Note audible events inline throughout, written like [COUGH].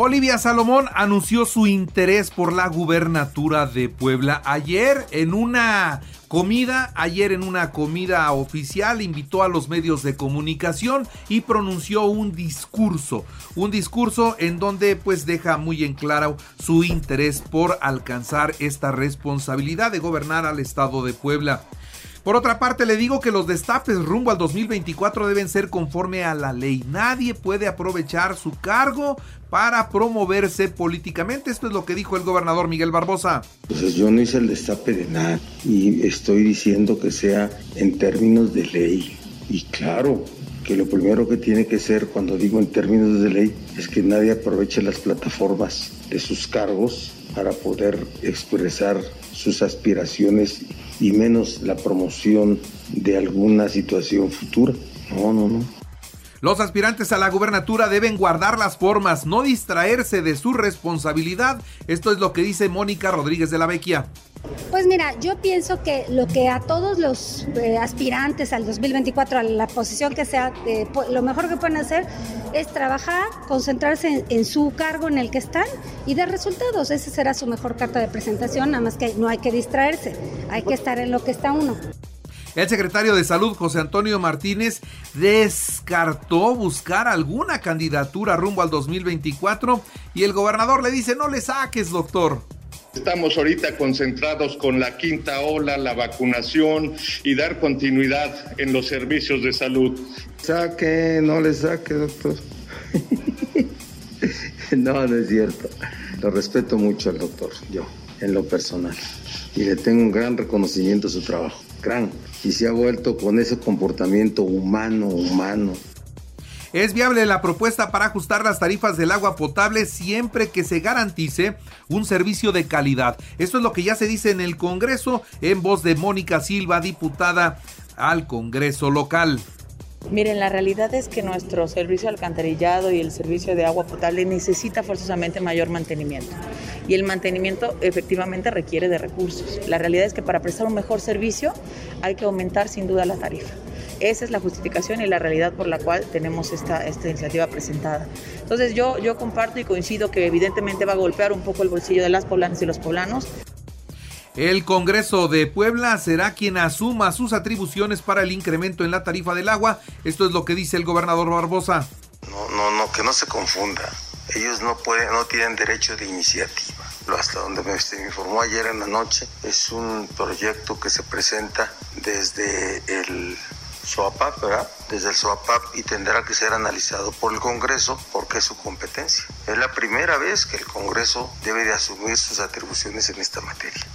Olivia Salomón anunció su interés por la gubernatura de Puebla ayer en una comida, ayer en una comida oficial invitó a los medios de comunicación y pronunció un discurso, un discurso en donde pues deja muy en claro su interés por alcanzar esta responsabilidad de gobernar al estado de Puebla. Por otra parte, le digo que los destapes rumbo al 2024 deben ser conforme a la ley. Nadie puede aprovechar su cargo para promoverse políticamente. Esto es lo que dijo el gobernador Miguel Barbosa. Pues yo no hice el destape de nada y estoy diciendo que sea en términos de ley. Y claro, que lo primero que tiene que ser cuando digo en términos de ley es que nadie aproveche las plataformas de sus cargos para poder expresar sus aspiraciones y menos la promoción de alguna situación futura. No, no, no. Los aspirantes a la gubernatura deben guardar las formas, no distraerse de su responsabilidad. Esto es lo que dice Mónica Rodríguez de la Vecchia. Pues mira, yo pienso que lo que a todos los eh, aspirantes al 2024, a la posición que sea, eh, lo mejor que pueden hacer es trabajar, concentrarse en, su cargo en el que están y dar resultados. Esa será su mejor carta de presentación, nada más que no hay que distraerse, hay que estar en lo que está uno. El secretario de Salud, José Antonio Martínez, descartó buscar alguna candidatura rumbo al 2024 y el gobernador le dice, no le saques, doctor. Estamos ahorita concentrados con la quinta ola, la vacunación y dar continuidad en los servicios de salud. Saque, no le saque, doctor. [LAUGHS] no, no es cierto. Lo respeto mucho al doctor, yo, en lo personal. Y le tengo un gran reconocimiento a su trabajo, gran. Y se ha vuelto con ese comportamiento humano, humano, es viable la propuesta para ajustar las tarifas del agua potable siempre que se garantice un servicio de calidad. Esto es lo que ya se dice en el Congreso en voz de Mónica Silva, diputada al Congreso local. Miren, la realidad es que nuestro servicio de alcantarillado y el servicio de agua potable necesita forzosamente mayor mantenimiento. Y el mantenimiento efectivamente requiere de recursos. La realidad es que para prestar un mejor servicio hay que aumentar sin duda la tarifa. Esa es la justificación y la realidad por la cual tenemos esta, esta iniciativa presentada. Entonces yo, yo comparto y coincido que evidentemente va a golpear un poco el bolsillo de las poblanas y los poblanos. El Congreso de Puebla será quien asuma sus atribuciones para el incremento en la tarifa del agua. Esto es lo que dice el gobernador Barbosa. No, no, no, que no se confunda. Ellos no pueden, no tienen derecho de iniciativa. Hasta donde me, me informó ayer en la noche, es un proyecto que se presenta desde el SOAPAP, ¿verdad? Desde el SOAPAP y tendrá que ser analizado por el Congreso porque es su competencia. Es la primera vez que el Congreso debe de asumir sus atribuciones en esta materia.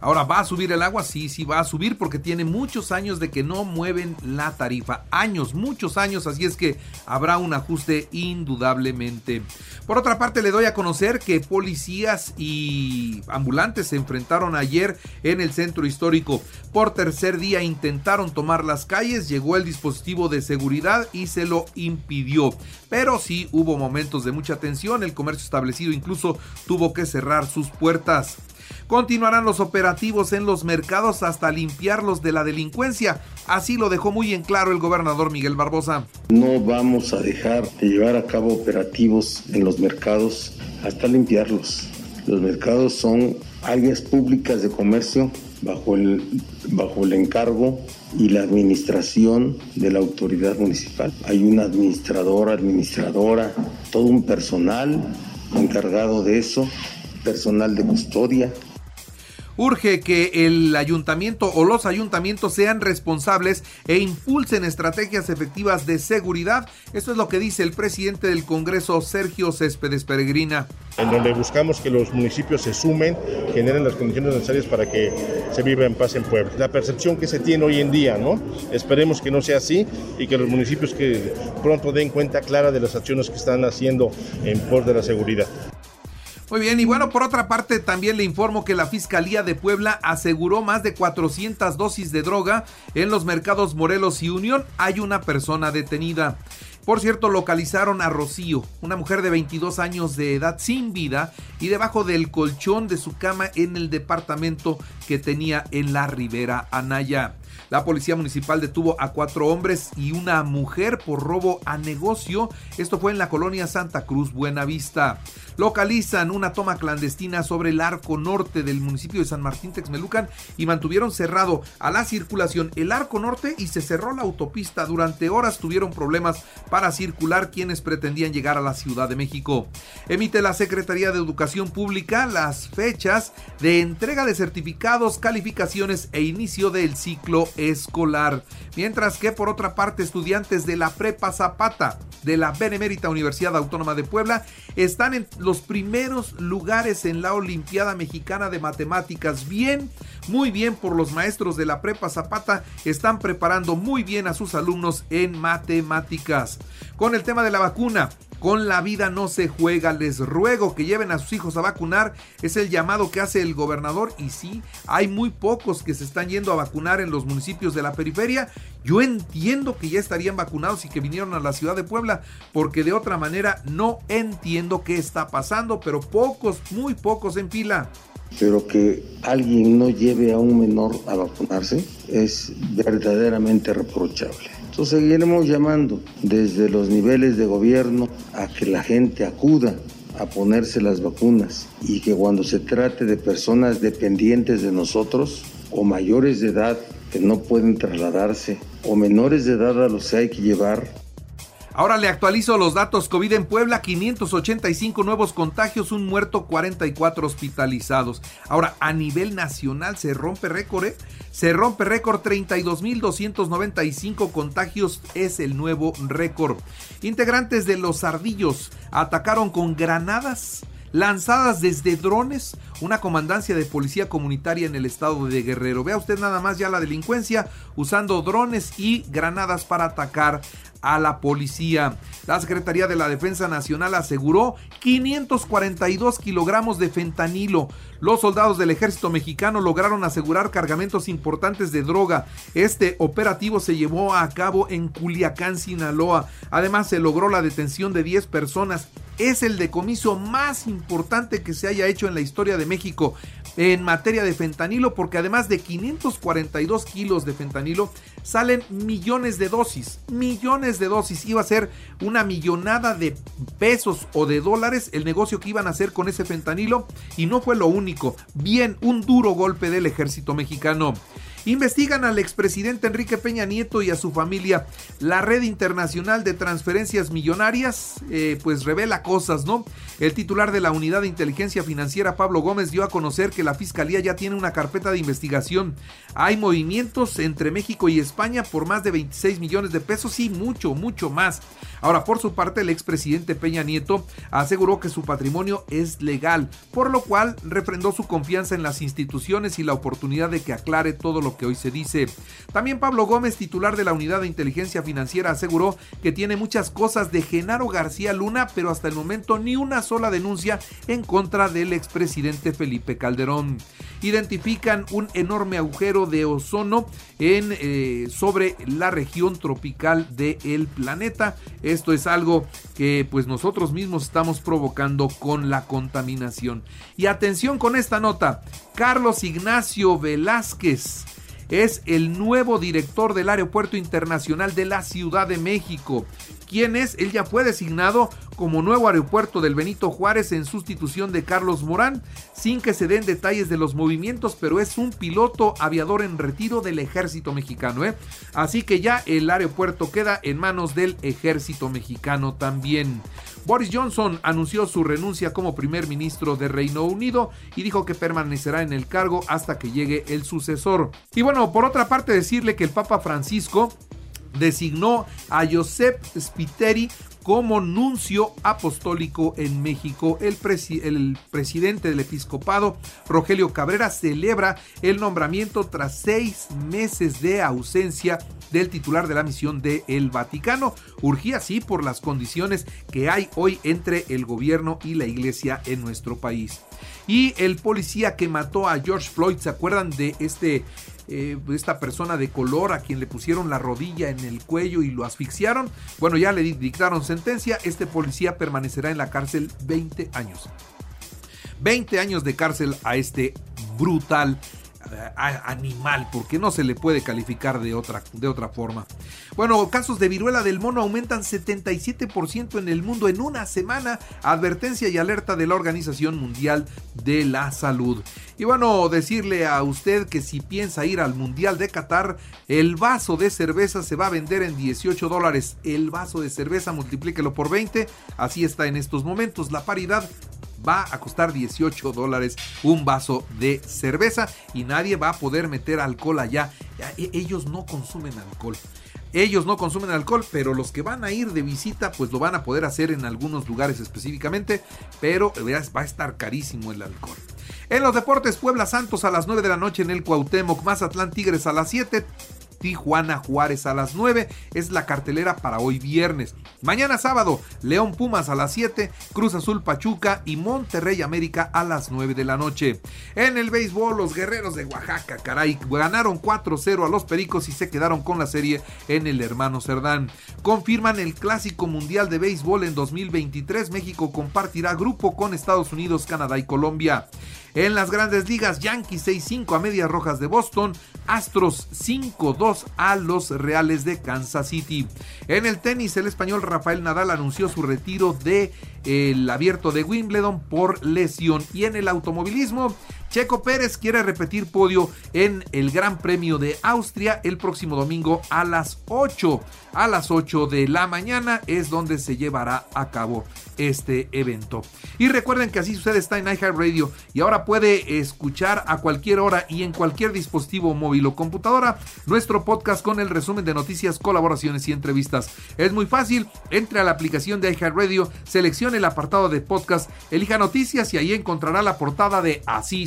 Ahora, ¿va a subir el agua? Sí, sí va a subir porque tiene muchos años de que no mueven la tarifa. Años, muchos años, así es que habrá un ajuste indudablemente. Por otra parte, le doy a conocer que policías y ambulantes se enfrentaron ayer en el centro histórico. Por tercer día intentaron tomar las calles, llegó el dispositivo de seguridad y se lo impidió. Pero sí hubo momentos de mucha tensión, el comercio establecido incluso tuvo que cerrar sus puertas. Continuarán los operativos en los mercados hasta limpiarlos de la delincuencia. Así lo dejó muy en claro el gobernador Miguel Barbosa. No vamos a dejar de llevar a cabo operativos en los mercados hasta limpiarlos. Los mercados son áreas públicas de comercio bajo el, bajo el encargo y la administración de la autoridad municipal. Hay un administrador, administradora, todo un personal encargado de eso, personal de custodia, urge que el ayuntamiento o los ayuntamientos sean responsables e impulsen estrategias efectivas de seguridad. Esto es lo que dice el presidente del Congreso, Sergio Céspedes Peregrina. En donde buscamos que los municipios se sumen, generen las condiciones necesarias para que se viva en paz en Puebla. La percepción que se tiene hoy en día, ¿no? Esperemos que no sea así y que los municipios que pronto den cuenta clara de las acciones que están haciendo en pos de la seguridad. Muy bien, y bueno, por otra parte también le informo que la Fiscalía de Puebla aseguró más de 400 dosis de droga en los mercados Morelos y Unión. Hay una persona detenida. Por cierto, localizaron a Rocío, una mujer de 22 años de edad sin vida y debajo del colchón de su cama en el departamento que tenía en la Ribera Anaya. La policía municipal detuvo a cuatro hombres y una mujer por robo a negocio. Esto fue en la colonia Santa Cruz, Buenavista. Localizan una toma clandestina sobre el arco norte del municipio de San Martín Texmelucan y mantuvieron cerrado a la circulación el arco norte y se cerró la autopista. Durante horas tuvieron problemas para circular quienes pretendían llegar a la Ciudad de México. Emite la Secretaría de Educación Pública las fechas de entrega de certificados, calificaciones e inicio del ciclo escolar. Mientras que por otra parte estudiantes de la Prepa Zapata de la Benemérita Universidad Autónoma de Puebla están en los primeros lugares en la Olimpiada Mexicana de Matemáticas. Bien, muy bien por los maestros de la Prepa Zapata, están preparando muy bien a sus alumnos en matemáticas. Con el tema de la vacuna, con la vida no se juega. Les ruego que lleven a sus hijos a vacunar. Es el llamado que hace el gobernador. Y sí, hay muy pocos que se están yendo a vacunar en los municipios de la periferia. Yo entiendo que ya estarían vacunados y que vinieron a la ciudad de Puebla. Porque de otra manera no entiendo qué está pasando. Pero pocos, muy pocos en fila. Pero que alguien no lleve a un menor a vacunarse es verdaderamente reprochable. Seguiremos llamando desde los niveles de gobierno a que la gente acuda a ponerse las vacunas y que cuando se trate de personas dependientes de nosotros o mayores de edad que no pueden trasladarse o menores de edad a los que hay que llevar Ahora le actualizo los datos COVID en Puebla, 585 nuevos contagios, un muerto, 44 hospitalizados. Ahora, a nivel nacional se rompe récord, ¿eh? Se rompe récord, 32.295 contagios es el nuevo récord. Integrantes de los ardillos atacaron con granadas lanzadas desde drones, una comandancia de policía comunitaria en el estado de Guerrero. Vea usted nada más ya la delincuencia usando drones y granadas para atacar a la policía. La Secretaría de la Defensa Nacional aseguró 542 kilogramos de fentanilo. Los soldados del ejército mexicano lograron asegurar cargamentos importantes de droga. Este operativo se llevó a cabo en Culiacán, Sinaloa. Además se logró la detención de 10 personas. Es el decomiso más importante que se haya hecho en la historia de México en materia de fentanilo porque además de 542 kilos de fentanilo salen millones de dosis. Millones de dosis. Iba a ser una millonada de pesos o de dólares el negocio que iban a hacer con ese fentanilo y no fue lo único. Bien, un duro golpe del ejército mexicano. Investigan al expresidente Enrique Peña Nieto y a su familia. La red internacional de transferencias millonarias, eh, pues revela cosas, ¿no? El titular de la unidad de inteligencia financiera, Pablo Gómez, dio a conocer que la fiscalía ya tiene una carpeta de investigación. Hay movimientos entre México y España por más de 26 millones de pesos y mucho, mucho más. Ahora, por su parte, el expresidente Peña Nieto aseguró que su patrimonio es legal, por lo cual refrendó su confianza en las instituciones y la oportunidad de que aclare todo lo que hoy se dice. También Pablo Gómez, titular de la Unidad de Inteligencia Financiera, aseguró que tiene muchas cosas de Genaro García Luna, pero hasta el momento ni una sola denuncia en contra del expresidente Felipe Calderón. Identifican un enorme agujero de ozono en, eh, sobre la región tropical del planeta. Esto es algo que pues nosotros mismos estamos provocando con la contaminación. Y atención con esta nota, Carlos Ignacio Velázquez es el nuevo director del Aeropuerto Internacional de la Ciudad de México. ¿Quién es? Él ya fue designado como nuevo aeropuerto del Benito Juárez en sustitución de Carlos Morán, sin que se den detalles de los movimientos, pero es un piloto aviador en retiro del ejército mexicano. ¿eh? Así que ya el aeropuerto queda en manos del ejército mexicano también. Boris Johnson anunció su renuncia como primer ministro de Reino Unido y dijo que permanecerá en el cargo hasta que llegue el sucesor. Y bueno, por otra parte decirle que el Papa Francisco designó a Josep Spiteri como nuncio apostólico en México. El, el, presidente del episcopado, Rogelio Cabrera, celebra el nombramiento tras seis meses de ausencia del titular de la misión de el Vaticano. Urgía así por las condiciones que hay hoy entre el gobierno y la iglesia en nuestro país. Y el policía que mató a George Floyd, ¿se acuerdan de este eh, esta persona de color a quien le pusieron la rodilla en el cuello y lo asfixiaron. Bueno, ya le dictaron sentencia. Este policía permanecerá en la cárcel 20 años. 20 años de cárcel a este brutal animal, porque no se le puede calificar de otra, de otra forma. Bueno, casos de viruela del mono aumentan 77% en el mundo en una semana, advertencia y alerta de la Organización Mundial de la Salud. Y bueno, decirle a usted que si piensa ir al Mundial de Qatar, el vaso de cerveza se va a vender en 18 dólares. El vaso de cerveza, multiplíquelo por 20, así está en estos momentos. La paridad va a costar 18 dólares un vaso de cerveza y nadie va a poder meter alcohol allá. E, ellos no consumen alcohol. Ellos no consumen alcohol, pero los que van a ir de visita, pues lo van a poder hacer en algunos lugares específicamente, pero va a estar carísimo el alcohol. En los deportes, Puebla Santos a las 9 de la noche en el Cuauhtémoc, Mazatlán Tigres a las 7, Tijuana Juárez a las 9. Es la cartelera para hoy viernes. Mañana sábado, León Pumas a las 7, Cruz Azul Pachuca y Monterrey América a las 9 de la noche. En el béisbol, los guerreros de Oaxaca, caray, ganaron 4-0 a los Pericos y se quedaron con la serie en el hermano Cerdán. Confirman el clásico mundial de béisbol en 2023. México compartirá grupo con Estados Unidos, Canadá y Colombia. En las grandes ligas, Yankees 6-5 a Medias Rojas de Boston, Astros 5-2 a los Reales de Kansas City. En el tenis, el español Rafael Nadal anunció su retiro de el abierto de Wimbledon por lesión. Y en el automovilismo, Checo Pérez quiere repetir podio en el Gran Premio de Austria el próximo domingo a las 8. A las 8 de la mañana es donde se llevará a cabo este evento. Y recuerden que así sucede está en iHeartRadio y ahora puede escuchar a cualquier hora y en cualquier dispositivo móvil o computadora nuestro podcast con el resumen de noticias, colaboraciones y entrevistas. Es muy fácil, entre a la aplicación de iHeartRadio, seleccione el apartado de podcast, elija noticias y ahí encontrará la portada de Así